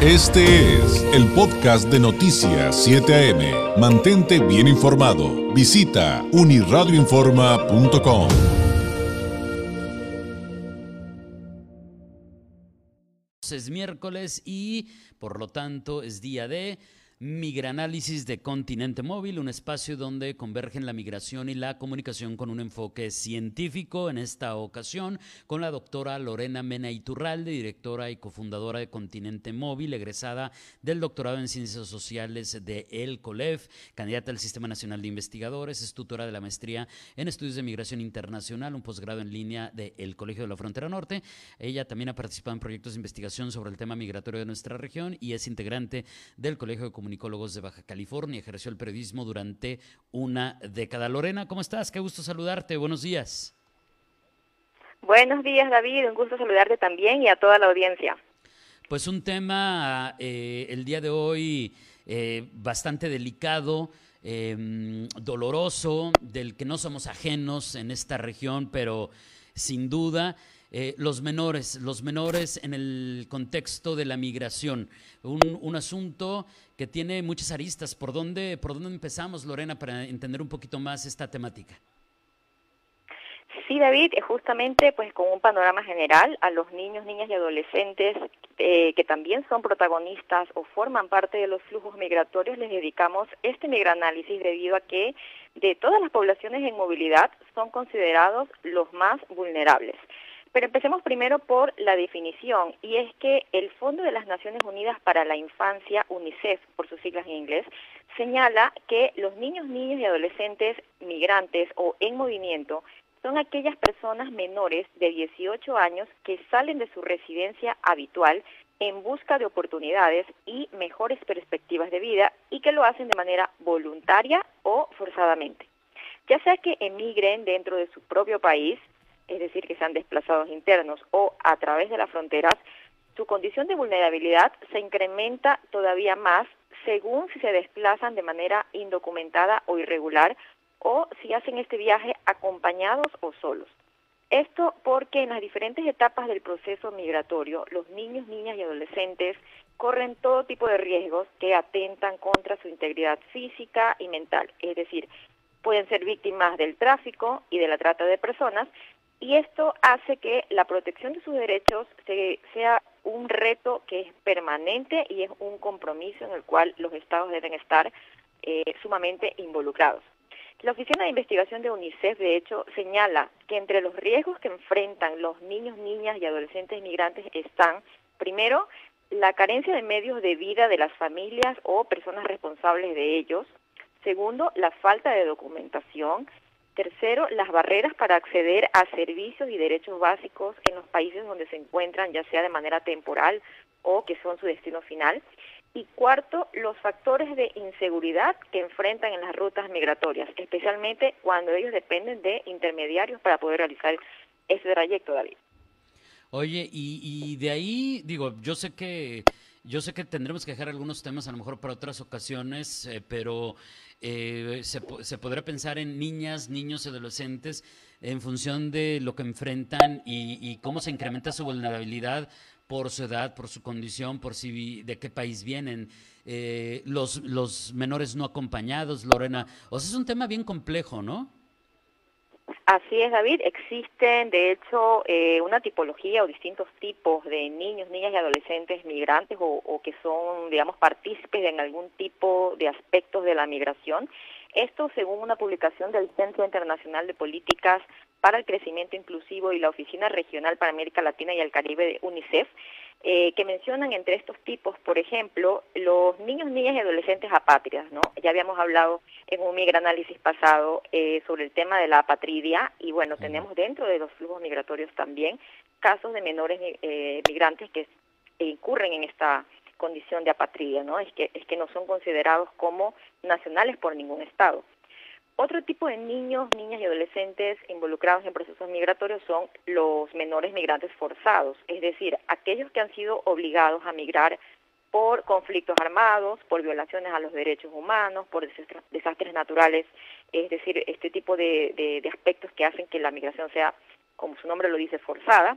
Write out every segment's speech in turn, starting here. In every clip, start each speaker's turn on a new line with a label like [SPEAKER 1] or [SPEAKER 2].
[SPEAKER 1] Este es el podcast de Noticias 7 AM. Mantente bien informado. Visita uniradioinforma.com.
[SPEAKER 2] Es miércoles y por lo tanto es día de Migranálisis de Continente Móvil, un espacio donde convergen la migración y la comunicación con un enfoque científico. En esta ocasión, con la doctora Lorena Mena Iturralde, directora y cofundadora de Continente Móvil, egresada del doctorado en Ciencias Sociales de El COLEF, candidata al Sistema Nacional de Investigadores, es tutora de la maestría en Estudios de Migración Internacional, un posgrado en línea del Colegio de la Frontera Norte. Ella también ha participado en proyectos de investigación sobre el tema migratorio de nuestra región y es integrante del Colegio de Comunicación comunicólogos de Baja California. Ejerció el periodismo durante una década. Lorena, ¿cómo estás? Qué gusto saludarte. Buenos días.
[SPEAKER 3] Buenos días, David. Un gusto saludarte también y a toda la audiencia.
[SPEAKER 2] Pues un tema eh, el día de hoy eh, bastante delicado. Em, doloroso, del que no somos ajenos en esta región, pero sin duda eh, los menores, los menores en el contexto de la migración. Un, un, asunto que tiene muchas aristas. ¿Por dónde, ¿Por dónde empezamos, Lorena, para entender un poquito más esta temática?
[SPEAKER 3] Sí, David, justamente pues con un panorama general a los niños, niñas y adolescentes eh, que también son protagonistas o forman parte de los flujos migratorios, les dedicamos este migranálisis debido a que de todas las poblaciones en movilidad son considerados los más vulnerables. Pero empecemos primero por la definición, y es que el Fondo de las Naciones Unidas para la Infancia, UNICEF por sus siglas en inglés, señala que los niños, niños y adolescentes migrantes o en movimiento son aquellas personas menores de 18 años que salen de su residencia habitual en busca de oportunidades y mejores perspectivas de vida y que lo hacen de manera voluntaria o forzadamente. Ya sea que emigren dentro de su propio país, es decir, que sean desplazados internos o a través de las fronteras, su condición de vulnerabilidad se incrementa todavía más según si se desplazan de manera indocumentada o irregular o si hacen este viaje acompañados o solos. Esto porque en las diferentes etapas del proceso migratorio, los niños, niñas y adolescentes corren todo tipo de riesgos que atentan contra su integridad física y mental, es decir, pueden ser víctimas del tráfico y de la trata de personas, y esto hace que la protección de sus derechos sea un reto que es permanente y es un compromiso en el cual los estados deben estar eh, sumamente involucrados. La Oficina de Investigación de UNICEF, de hecho, señala que entre los riesgos que enfrentan los niños, niñas y adolescentes migrantes están, primero, la carencia de medios de vida de las familias o personas responsables de ellos. Segundo, la falta de documentación. Tercero, las barreras para acceder a servicios y derechos básicos en los países donde se encuentran, ya sea de manera temporal o que son su destino final. Y cuarto, los factores de inseguridad que enfrentan en las rutas migratorias, especialmente cuando ellos dependen de intermediarios para poder realizar ese trayecto, David.
[SPEAKER 2] Oye, y, de ahí, digo, yo sé que yo sé que tendremos que dejar algunos temas a lo mejor para otras ocasiones, eh, pero eh, se, se, podrá pensar en niñas, niños y adolescentes en función de lo que enfrentan y, cómo se incrementa su vulnerabilidad por su edad, por su condición, por si de qué país vienen, eh, los, los menores no acompañados, Lorena. O sea, es un tema bien complejo, ¿no?
[SPEAKER 3] Así es, David. Existen, de hecho, eh, una tipología o distintos tipos de niños, niñas y adolescentes migrantes o, o, que son, digamos, partícipes en algún tipo de aspectos de la migración. Esto según una publicación del Centro Internacional de Políticas para el Crecimiento Inclusivo y la Oficina Regional para América Latina y el Caribe de UNICEF. Eh, que mencionan entre estos tipos, por ejemplo, los niños, niñas y adolescentes apátridas, ¿no? Ya habíamos hablado en un migranálisis pasado eh, sobre el tema de la apatridia y bueno, tenemos dentro de los flujos migratorios también casos de menores eh, migrantes que incurren en esta condición de apatridia, ¿no? Es que, es que no son considerados como nacionales por ningún Estado. Otro tipo de niños, niñas y adolescentes involucrados en procesos migratorios son los menores migrantes forzados, es decir, aquellos que han sido obligados a migrar por conflictos armados, por violaciones a los derechos humanos, por desastres naturales, es decir, este tipo de, aspectos que hacen que la migración sea, como su nombre lo dice, forzada.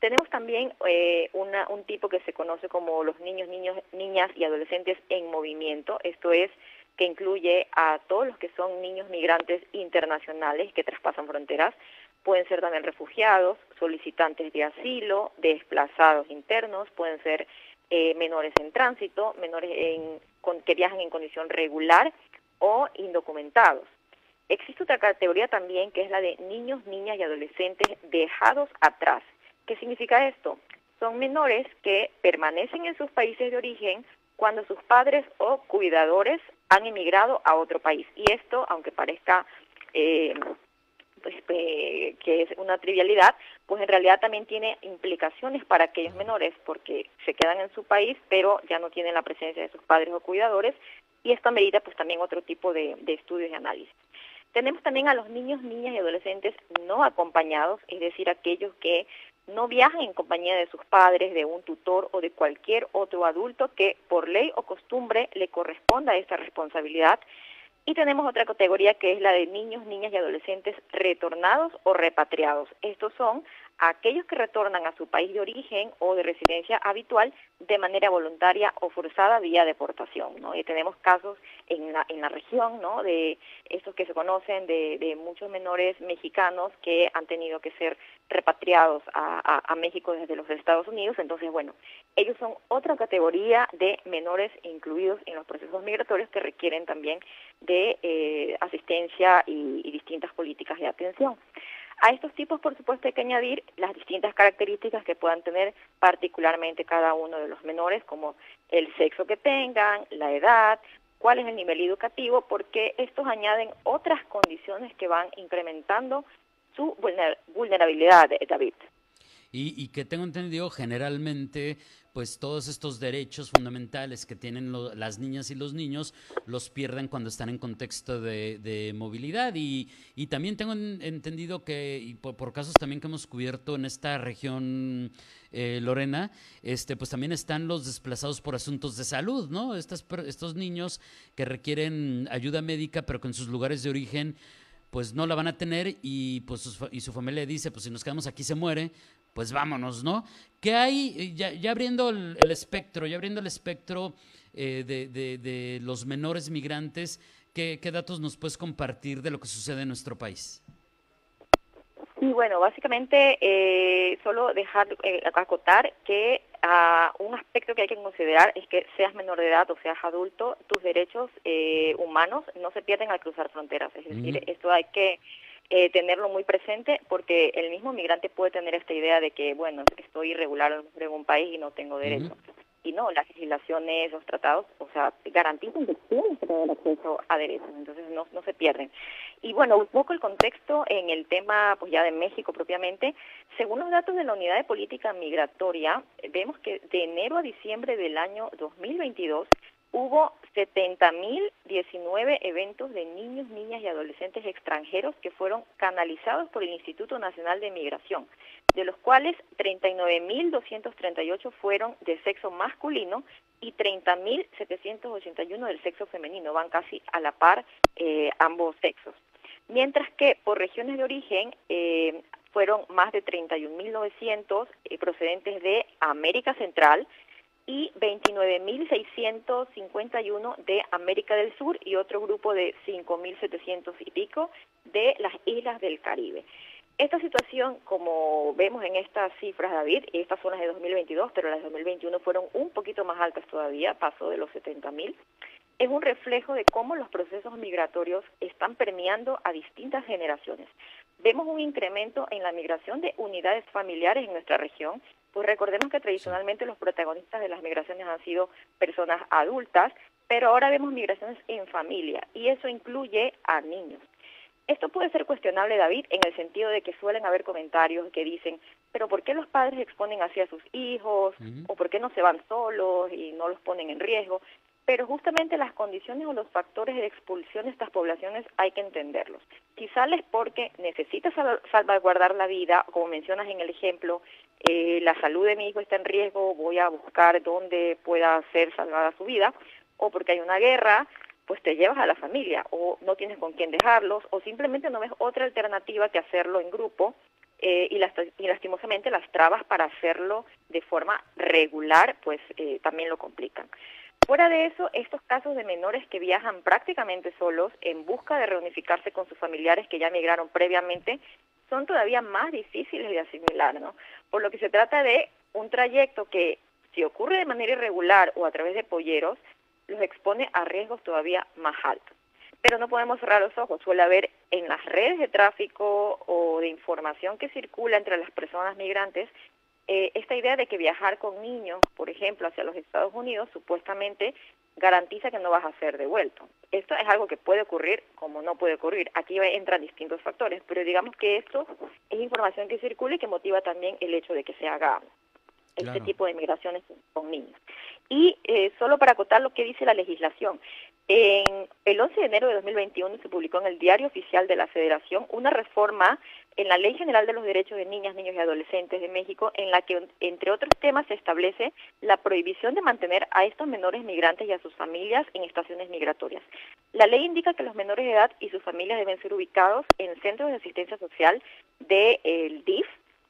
[SPEAKER 3] Tenemos también eh, una, un tipo que se conoce como los niños, niños, niñas y adolescentes en movimiento. Esto es que incluye a todos los que son niños migrantes internacionales que traspasan fronteras. Pueden ser también refugiados, solicitantes de asilo, desplazados internos, pueden ser eh, menores en tránsito, menores en, que viajan en condición regular o indocumentados. Existe otra categoría también que es la de niños, niñas y adolescentes dejados atrás. ¿Qué significa esto? Son menores que permanecen en sus países de origen cuando sus padres o cuidadores han emigrado a otro país. Y esto, aunque parezca eh, pues, que es una trivialidad, pues en realidad también tiene implicaciones para aquellos menores porque se quedan en su país, pero ya no tienen la presencia de sus padres o cuidadores y esto amerita pues también otro tipo de, de estudios y análisis. Tenemos también a los niños, niñas y adolescentes no acompañados, es decir, aquellos que no viajan en compañía de sus padres, de un tutor o de cualquier otro adulto que por ley o costumbre le corresponda esta responsabilidad. Y tenemos otra categoría que es la de niños, niñas y adolescentes retornados o repatriados. Estos son aquellos que retornan a su país de origen o de residencia habitual de manera voluntaria o forzada vía deportación. ¿no? Y tenemos casos en la, en la región ¿no? de estos que se conocen de, de muchos menores mexicanos que han tenido que ser repatriados a, a, México desde los Estados Unidos. Entonces, bueno, ellos son otra categoría de menores incluidos en los procesos migratorios que requieren también de eh, asistencia y, y distintas políticas de atención. A estos tipos, por supuesto, hay que añadir las distintas características que puedan tener particularmente cada uno de los menores, como el sexo que tengan, la edad, cuál es el nivel educativo, porque estos añaden otras condiciones que van incrementando su vulnerabilidad, David.
[SPEAKER 2] Y, y que tengo entendido, generalmente pues todos estos derechos fundamentales que tienen las niñas y los niños los pierden cuando están en contexto de, movilidad. Y, también tengo entendido que, y por, casos también que hemos cubierto en esta región, eh, Lorena, este, pues también están los desplazados por asuntos de salud, ¿no? Estas, estos niños que requieren ayuda médica, pero que en sus lugares de origen pues no la van a tener y pues y su familia dice, pues si nos quedamos aquí se muere, pues vámonos, ¿no? ¿Qué hay, eh, ya, ya abriendo el, espectro, ya abriendo el espectro eh, de, de, los menores migrantes, ¿qué, ¿qué, datos nos puedes compartir de lo que sucede en nuestro país?
[SPEAKER 3] Sí, bueno, básicamente eh, solo dejar acotar que ah, un aspecto que hay que considerar es que seas menor de edad o seas adulto, tus derechos humanos no se pierden al cruzar fronteras. Es decir, esto hay que eh, tenerlo muy presente porque el mismo migrante puede tener esta idea de que, bueno, estoy irregular en un país y no tengo derecho. Y no, las legislaciones, los tratados, o sea, garantizan que tienes que tener acceso a derechos, entonces no, no se pierden. Y bueno, un poco el contexto en el tema, pues ya de México propiamente, según los datos de la Unidad de Política Migratoria, vemos que de enero a diciembre del año 2022 hubo 70.019 eventos de niños, niñas y adolescentes extranjeros que fueron canalizados por el Instituto Nacional de Migración, de los cuales 39.238 fueron de sexo masculino y 30.781 del sexo femenino, van casi a la par eh, ambos sexos. Mientras que por regiones de origen eh, fueron más de 31.900 eh, procedentes de América Central, y 29.651 de América del Sur y otro grupo de 5.700 y pico de las islas del Caribe. Esta situación, como vemos en estas cifras, David, estas son las de 2022, pero las de 2021 fueron un poquito más altas todavía, pasó de los 70.000, es un reflejo de cómo los procesos migratorios están permeando a distintas generaciones. Vemos un incremento en la migración de unidades familiares en nuestra región pues recordemos que tradicionalmente los protagonistas de las migraciones han sido personas adultas, pero ahora vemos migraciones en familia y eso incluye a niños. Esto puede ser cuestionable, David, en el sentido de que suelen haber comentarios que dicen, pero ¿por qué los padres exponen así a sus hijos? ¿O por qué no se van solos y no los ponen en riesgo? Pero justamente las condiciones o los factores de expulsión de estas poblaciones hay que entenderlos. Quizás es porque necesitas salvaguardar la vida, como mencionas en el ejemplo, eh, la salud de mi hijo está en riesgo, voy a buscar dónde pueda ser salvada su vida, o porque hay una guerra, pues te llevas a la familia, o no tienes con quién dejarlos, o simplemente no ves otra alternativa que hacerlo en grupo eh, y, lastimosamente las trabas para hacerlo de forma regular pues eh, también lo complican. Fuera de eso, estos casos de menores que viajan prácticamente solos en busca de reunificarse con sus familiares que ya migraron previamente son todavía más difíciles de asimilar, ¿no? Por lo que se trata de un trayecto que si ocurre de manera irregular o a través de polleros, los expone a riesgos todavía más altos pero no podemos cerrar los ojos. Suele haber en las redes de tráfico o de información que circula entre las personas migrantes eh, esta idea de que viajar con niños, por ejemplo, hacia los Estados Unidos, supuestamente garantiza que no vas a ser devuelto. Esto es algo que puede ocurrir como no puede ocurrir. Aquí entran distintos factores, pero digamos que esto es información que circula y que motiva también el hecho de que se haga este tipo de migraciones con niños. Y eh, solo para acotar lo que dice la legislación, en el 11 de enero de 2021 se publicó en el Diario Oficial de la Federación una reforma en la Ley General de los Derechos de Niñas, Niños y Adolescentes de México, en la que, entre otros temas, se establece la prohibición de mantener a estos menores migrantes y a sus familias en estaciones migratorias. La ley indica que los menores de edad y sus familias deben ser ubicados en centros de asistencia social del DIF,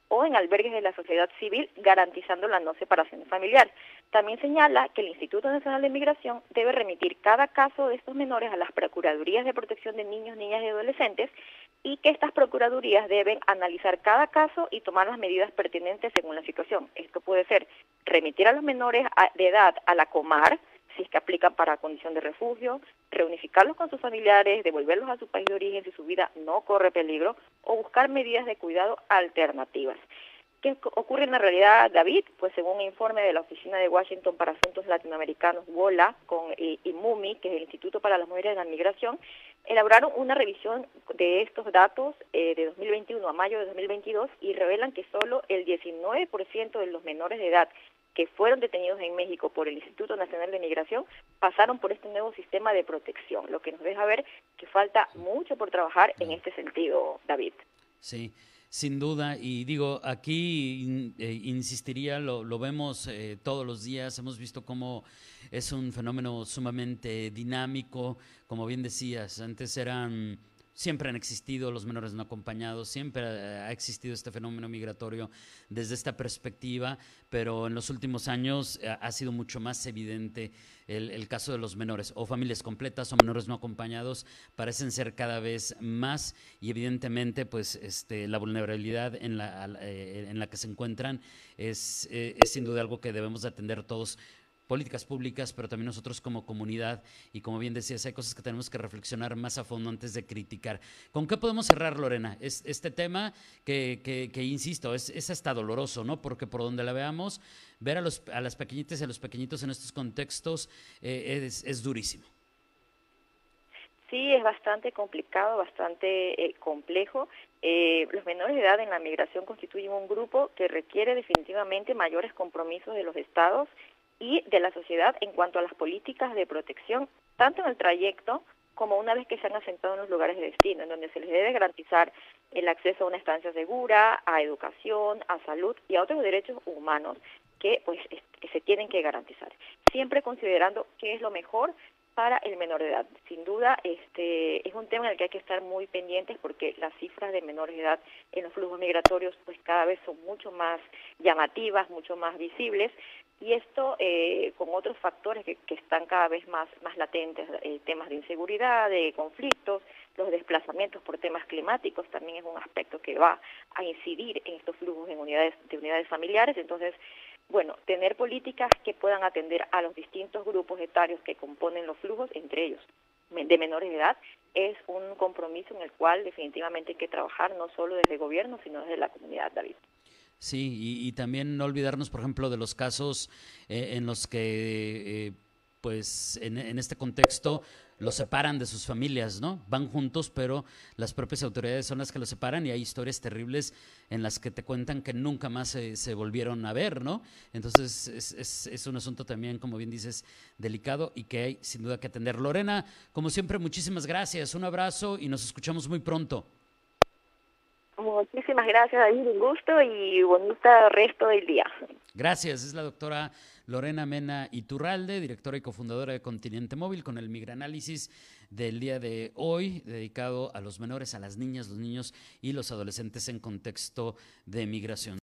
[SPEAKER 3] o en albergues de la sociedad civil, garantizando la no separación familiar. También señala que el Instituto Nacional de Migración debe remitir cada caso de estos menores a las Procuradurías de Protección de Niños, Niñas y Adolescentes y que estas Procuradurías deben analizar cada caso y tomar las medidas pertinentes según la situación. Esto puede ser remitir a los menores de edad a la Comar, si es que aplican para condición de refugio, reunificarlos con sus familiares, devolverlos a su país de origen si su vida no corre peligro o buscar medidas de cuidado alternativas. ¿Qué ocurre en la realidad, David? Pues según un informe de la Oficina de Washington para Asuntos Latinoamericanos, WOLA, con IMUMI, que es el Instituto para las Mujeres de la Migración, elaboraron una revisión de estos datos eh, de 2021 a mayo de 2022 y revelan que solo el 19% de los menores de edad que fueron detenidos en México por el Instituto Nacional de Migración pasaron por este nuevo sistema de protección, lo que nos deja ver que falta mucho por trabajar en este sentido, David.
[SPEAKER 2] Sí. Sin duda, y digo, aquí eh, insistiría, lo, lo vemos eh, todos los días, hemos visto cómo es un fenómeno sumamente dinámico, como bien decías, antes eran Siempre han existido los menores no acompañados, siempre ha existido este fenómeno migratorio desde esta perspectiva, pero en los últimos años eh, ha sido mucho más evidente el, caso de los menores, o familias completas o menores no acompañados, parecen ser cada vez más y evidentemente pues este, la vulnerabilidad en la, eh, en la que se encuentran es, eh, es sin duda algo que debemos atender todos políticas públicas, pero también nosotros como comunidad y como bien decías, hay cosas que tenemos que reflexionar más a fondo antes de criticar. ¿Con qué podemos cerrar, Lorena? Es, este tema que, que, insisto, es, es, hasta doloroso, ¿no? Porque por donde la veamos, ver a, los, a las pequeñitas y a los pequeñitos en estos contextos eh, es, es durísimo.
[SPEAKER 3] Sí, es bastante complicado, bastante eh, complejo. Eh, los menores de edad en la migración constituyen un grupo que requiere definitivamente mayores compromisos de los estados y de la sociedad en cuanto a las políticas de protección, tanto en el trayecto como una vez que se han asentado en los lugares de destino, en donde se les debe garantizar el acceso a una estancia segura, a educación, a salud y a otros derechos humanos que pues se tienen que garantizar, siempre considerando qué es lo mejor para el menor de edad. Sin duda, este es un tema en el que hay que estar muy pendientes porque las cifras de menores de edad en los flujos migratorios pues cada vez son mucho más llamativas, mucho más visibles y esto eh, con otros factores que, están cada vez más, más latentes, eh, temas de inseguridad, de conflictos, los desplazamientos por temas climáticos también es un aspecto que va a incidir en estos flujos en unidades, de unidades familiares, entonces bueno, tener políticas que puedan atender a los distintos grupos etarios que componen los flujos, entre ellos de menores de edad, es un compromiso en el cual definitivamente hay que trabajar no solo desde el gobierno, sino desde la comunidad, David.
[SPEAKER 2] Sí, y, también no olvidarnos, por ejemplo, de los casos eh, en los que, eh, pues, en, este contexto los separan de sus familias, ¿no? Van juntos, pero las propias autoridades son las que los separan y hay historias terribles en las que te cuentan que nunca más se, volvieron a ver, ¿no? Entonces es, es, un asunto también, como bien dices, delicado y que hay sin duda que atender. Lorena, como siempre, muchísimas gracias, un abrazo y nos escuchamos muy pronto.
[SPEAKER 3] Muchísimas gracias, David, un gusto y bonito resto del día.
[SPEAKER 2] Gracias, es la doctora Lorena Mena Iturralde, directora y cofundadora de Continente Móvil, con el migranálisis del día de hoy, dedicado a los menores, a las niñas, los niños y los adolescentes en contexto de migración.